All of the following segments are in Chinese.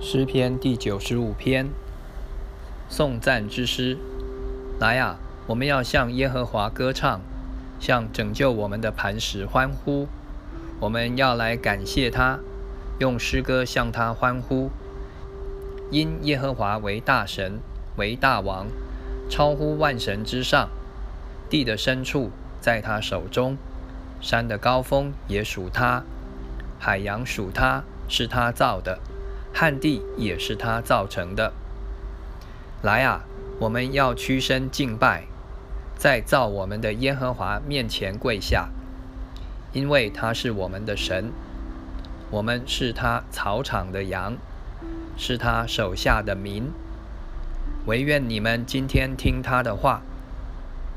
诗篇第九十五篇，颂赞之诗。来啊，我们要向耶和华歌唱，向拯救我们的磐石欢呼。我们要来感谢他，用诗歌向他欢呼。因耶和华为大神，为大王，超乎万神之上。地的深处在他手中，山的高峰也属他，海洋属他，是他造的。旱地也是他造成的。来啊，我们要屈身敬拜，在造我们的耶和华面前跪下，因为他是我们的神，我们是他草场的羊，是他手下的民。唯愿你们今天听他的话，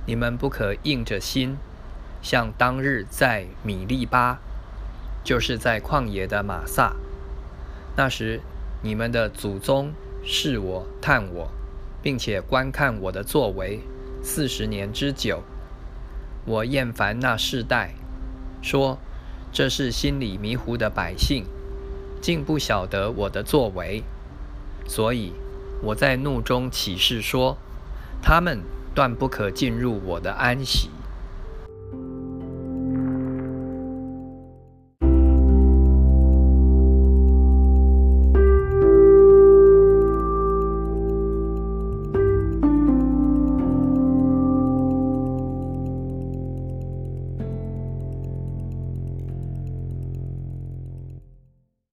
你们不可硬着心，像当日在米利巴，就是在旷野的马萨。那时，你们的祖宗视我、探我，并且观看我的作为四十年之久。我厌烦那世代，说这是心里迷糊的百姓，竟不晓得我的作为。所以我在怒中起誓说，他们断不可进入我的安息。